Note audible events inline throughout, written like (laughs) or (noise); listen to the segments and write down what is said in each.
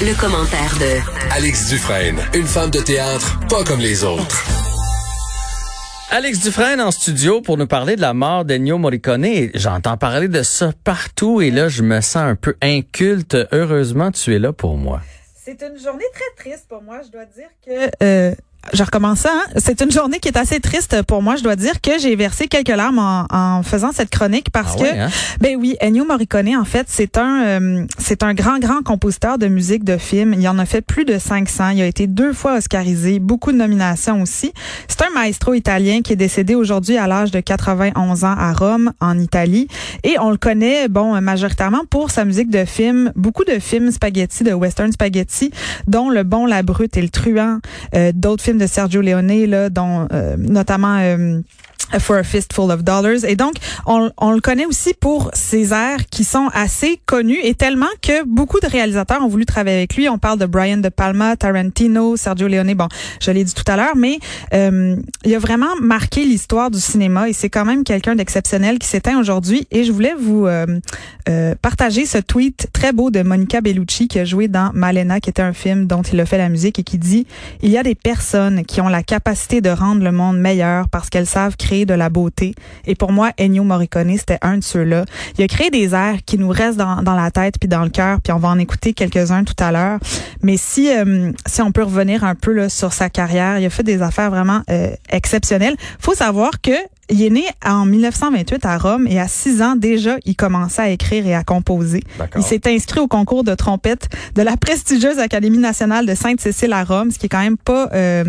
Le, commentaire de Alex Dufresne, une femme de théâtre pas comme les autres. Alex Dufresne en studio pour nous parler de la mort d'Ennio Morricone. J'entends parler de ça partout et là, je me sens un peu inculte. Heureusement, tu es là pour moi. C'est une journée très triste pour moi. Je dois dire que euh, je recommence ça. Hein? C'est une journée qui est assez triste pour moi. Je dois dire que j'ai versé quelques larmes en, en, faisant cette chronique parce Ah ouais, que, hein? ben oui, Ennio Morricone, en fait, c'est un, euh, c'est un grand, grand compositeur de musique de film. Il en a fait plus de 500. Il a été deux fois oscarisé, beaucoup de nominations aussi. C'est un maestro italien qui est décédé aujourd'hui à l'âge de 91 ans à Rome, en Italie. Et on le connaît, bon, majoritairement pour sa musique de film. Beaucoup de films spaghetti, de western spaghetti, dont Le Bon, la Brute et le Truand. Euh, D'autres films de Sergio Leone, là, dont euh, notamment euh, For a Fistful of Dollars. Et donc, on, on le connaît aussi pour ses airs qui sont assez connus et tellement que beaucoup de réalisateurs ont voulu travailler avec lui. On parle de Brian De Palma, Tarantino, Sergio Leone. Bon, je l'ai dit tout à l'heure, mais euh, il a vraiment marqué l'histoire du cinéma et c'est quand même quelqu'un d'exceptionnel qui s'éteint aujourd'hui. Et je voulais vous euh, euh, partager ce tweet très beau de Monica Bellucci qui a joué dans Malena, qui était un film dont il a fait la musique et qui dit il y a des personnes qui ont la capacité de rendre le monde meilleur parce qu'elles savent créer de la beauté. Et pour moi, Ennio Morricone, c'était un de ceux-là. Il a créé des airs qui nous restent dans, dans la tête puis dans le cœur, puis on va en écouter quelques-uns tout à l'heure. Mais si euh, si on peut revenir un peu là, sur sa carrière, il a fait des affaires vraiment euh, exceptionnelles. Faut savoir que il est né en 1928 à Rome et à 6 ans déjà, il commençait à écrire et à composer. Il s'est inscrit au concours de trompette de la prestigieuse Académie nationale de Sainte-Cécile à Rome, ce qui est quand même pas euh,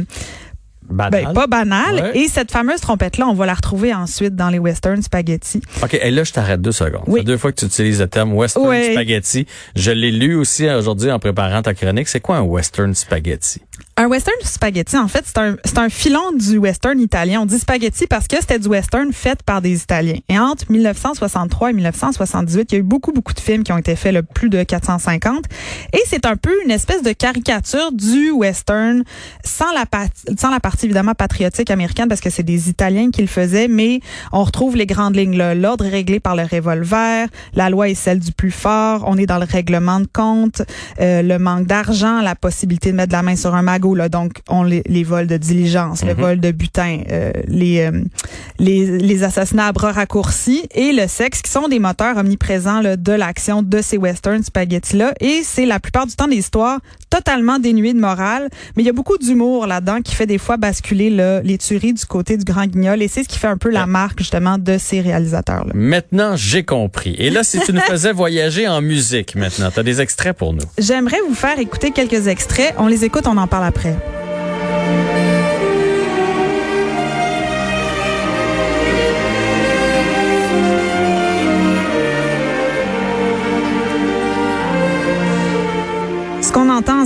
Banal. ben, pas banal. Ouais. Et cette fameuse trompette-là, on va la retrouver ensuite dans les western spaghetti. OK, et là, je t'arrête deux secondes. Oui. Deux fois que tu utilises le terme western spaghetti. Je l'ai lu aussi aujourd'hui en préparant ta chronique. C'est quoi un western spaghetti? Un western spaghetti, en fait, c'est un, c'est un filon du western italien. On dit spaghetti parce que c'était du western fait par des Italiens. Et entre 1963 et 1978, il y a eu beaucoup, beaucoup de films qui ont été faits, le plus de 450. Et c'est un peu une espèce de caricature du western sans la, sans la partie évidemment patriotique américaine parce que c'est des Italiens qui le faisaient, mais on retrouve les grandes lignes. L'ordre est réglé par le revolver, la loi est celle du plus fort, on est dans le règlement de compte, euh, le manque d'argent, la possibilité de mettre la main sur un magot, là, donc on les, les vols de diligence, le vol de butin, euh, les, euh, les les assassinats à bras raccourcis et le sexe qui sont des moteurs omniprésents là, de l'action de ces western spaghetti là et c'est la plupart du temps des histoires totalement dénuées de morale, mais il y a beaucoup d'humour là-dedans qui fait des fois basculer là, les tueries du côté du grand guignol et c'est ce qui fait un peu la marque justement de ces réalisateurs là. Maintenant, j'ai compris. Et là, si tu nous faisais voyager en musique maintenant, tu as des extraits pour nous. J'aimerais vous faire écouter quelques extraits. On les écoute, on en parle après.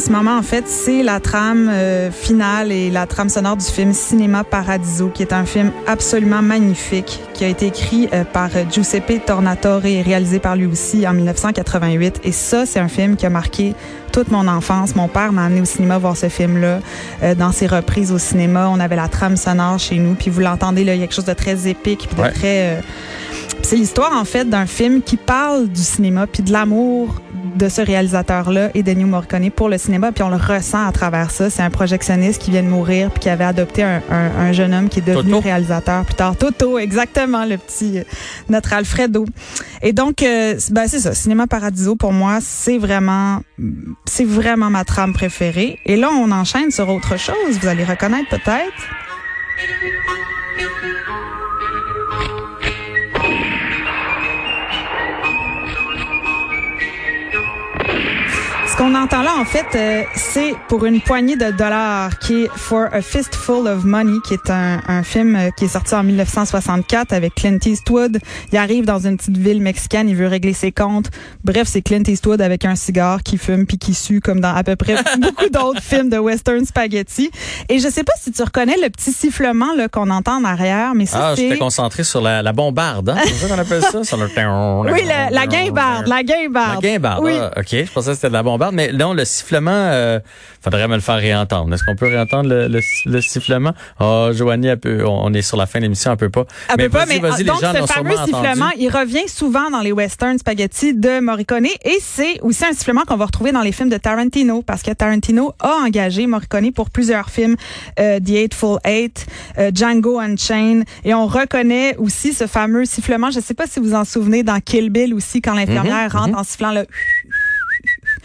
Ce moment, en fait, c'est la trame euh, finale et la trame sonore du film Cinéma Paradiso, qui est un film absolument magnifique, qui a été écrit euh, par euh, Giuseppe Tornatore et réalisé par lui aussi en 1988. Et ça, c'est un film qui a marqué toute mon enfance. Mon père m'a amené au cinéma voir ce film-là. Euh, dans ses reprises au cinéma, on avait la trame sonore chez nous. Puis vous l'entendez, là, il y a quelque chose de très épique, puis de Ouais. très... c'est l'histoire en fait d'un film qui parle du cinéma puis de l'amour de ce réalisateur-là et d'Ennio Morricone pour le cinéma puis on le ressent à travers ça. C'est un projectionniste qui vient de mourir puis qui avait adopté un, un- un jeune homme qui est devenu Toto. réalisateur plus tard. Toto, exactement le petit euh, notre Alfredo. Et donc euh, c'est- ben c'est ça. Cinéma Paradiso pour moi c'est vraiment c'est vraiment ma trame préférée. Et là on enchaîne sur autre chose. Vous allez reconnaître peut-être? Ce qu'on entend là, en fait, euh, c'est pour une poignée de dollars, qui est For a Fistful of Money, qui est un, un film euh, qui est sorti en 1964 avec Clint Eastwood. Il arrive dans une petite ville mexicaine, il veut régler ses comptes. Bref, c'est Clint Eastwood avec un cigare qui fume puis qui sue comme dans à peu près (laughs) beaucoup d'autres films de western spaghetti. Et je sais pas si tu reconnais le petit sifflement là qu'on entend en arrière, mais ça Ah, j'étais concentré sur la, la bombarde, hein? C'est ça qu'on appelle ça? Sur le... (laughs) oui, la, la guimbarde, la (laughs) guimbarde. La guimbarde, Oui. ah, OK. Je pensais que c'était de la bombarde, mais non, le sifflement, euh, faudrait me le faire réentendre. Est-ce qu'on peut réentendre le, le, le sifflement? Ah, Joanie, elle peut, on on est sur la fin de l'émission, elle peut pas. Elle peut pas, mais vas-y, donc les gens l'ont ce fameux sifflement, entendu. il revient souvent dans les westerns spaghetti de Morricone et c'est aussi un sifflement qu'on va retrouver dans les films de Tarantino parce que Tarantino a engagé Morricone pour plusieurs films, euh, The Eightful Eight, euh, Django Unchained et on reconnaît aussi ce fameux sifflement. Je sais pas si vous en souvenez dans Kill Bill aussi quand l'infirmière Mhm, rentre en sifflant le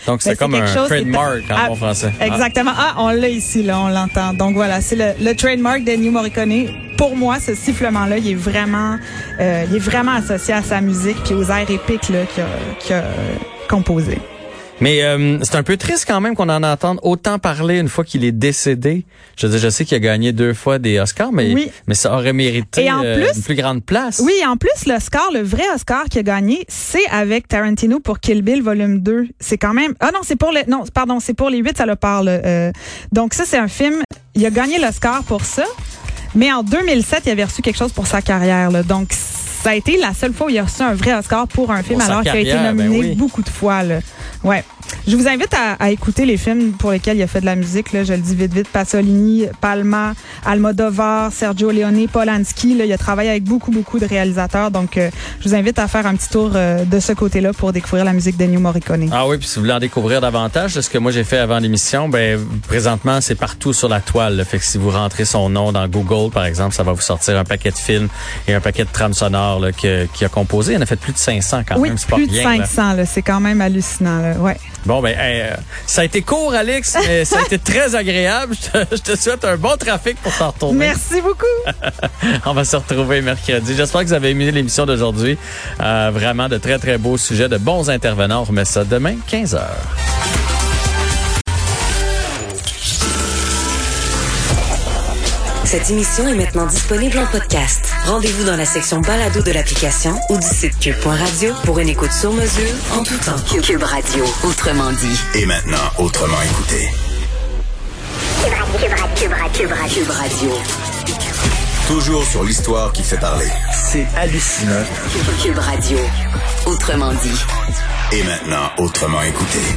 Donc, c'est Ben, comme un trademark en Ah, bon français. Ah. Exactement. Ah, on l'a ici, là, on l'entend. Donc voilà, c'est le, le trademark d'Ennio Morricone. Pour moi, ce sifflement-là, il est vraiment, euh, il est vraiment associé à sa musique puis aux airs épiques là qu'il a, qu'il a composé. Mais euh, c'est un peu triste quand même qu'on en entende autant parler une fois qu'il est décédé. Je veux dire, je sais qu'il a gagné deux fois des Oscars, mais Oui. mais ça aurait mérité Et en euh, plus- une plus grande place. Oui, en plus, l'Oscar, le vrai Oscar qu'il a gagné, c'est avec Tarantino pour Kill Bill volume 2. C'est quand même, ah non, c'est pour les, non, pardon, c'est pour les 8, ça le parle. euh. donc ça, c'est un film, il a gagné l'Oscar pour ça. Mais en 2007, il avait reçu quelque chose pour sa carrière. Là. Donc, ça a été la seule fois où il a reçu un vrai Oscar pour un film Pour alors qu'il a été ben nominé oui. beaucoup de fois. Là. Ouais. Je vous invite à, à écouter les films pour lesquels il a fait de la musique. Là. Je le dis vite, vite. Pasolini, Palma, Almodovar, Sergio Leone, Polanski. Là. Il a travaillé avec beaucoup, beaucoup de réalisateurs. Donc, euh, je vous invite à faire un petit tour euh, de ce côté-là pour découvrir la musique d'Ennio Morricone. Ah oui, puis si vous voulez en découvrir davantage de ce que moi j'ai fait avant l'émission, ben présentement c'est partout sur la toile. là. Fait que si vous rentrez son nom dans Google, par exemple, ça va vous sortir un paquet de films et un paquet de trames sonores là, que- qu'il a composé. Il en a fait plus de 500 quand oui, même. C'est pas plus de rien, là. 500. là. C'est quand même hallucinant. Là. Ouais. Bon ben, hey, euh, ça a été court, Alex, mais ça a été très agréable. (laughs) Je te, je te souhaite un bon trafic pour t'en retourner. Merci beaucoup. (laughs) On va se retrouver mercredi. J'espère que vous avez aimé l'émission d'aujourd'hui. Euh, vraiment de très très beaux sujets, de bons intervenants. On remet ça demain 15 h Cette émission est maintenant disponible en podcast. Rendez-vous dans la section balado de l'application ou du site cube.radio pour une écoute sur mesure en tout temps. Cube Radio, autrement dit. Et maintenant, autrement écouté. Cube Radio. Cube Radio. Toujours sur l'histoire qui fait parler. C'est hallucinant. Cube Radio, autrement dit. Et maintenant, autrement écouté.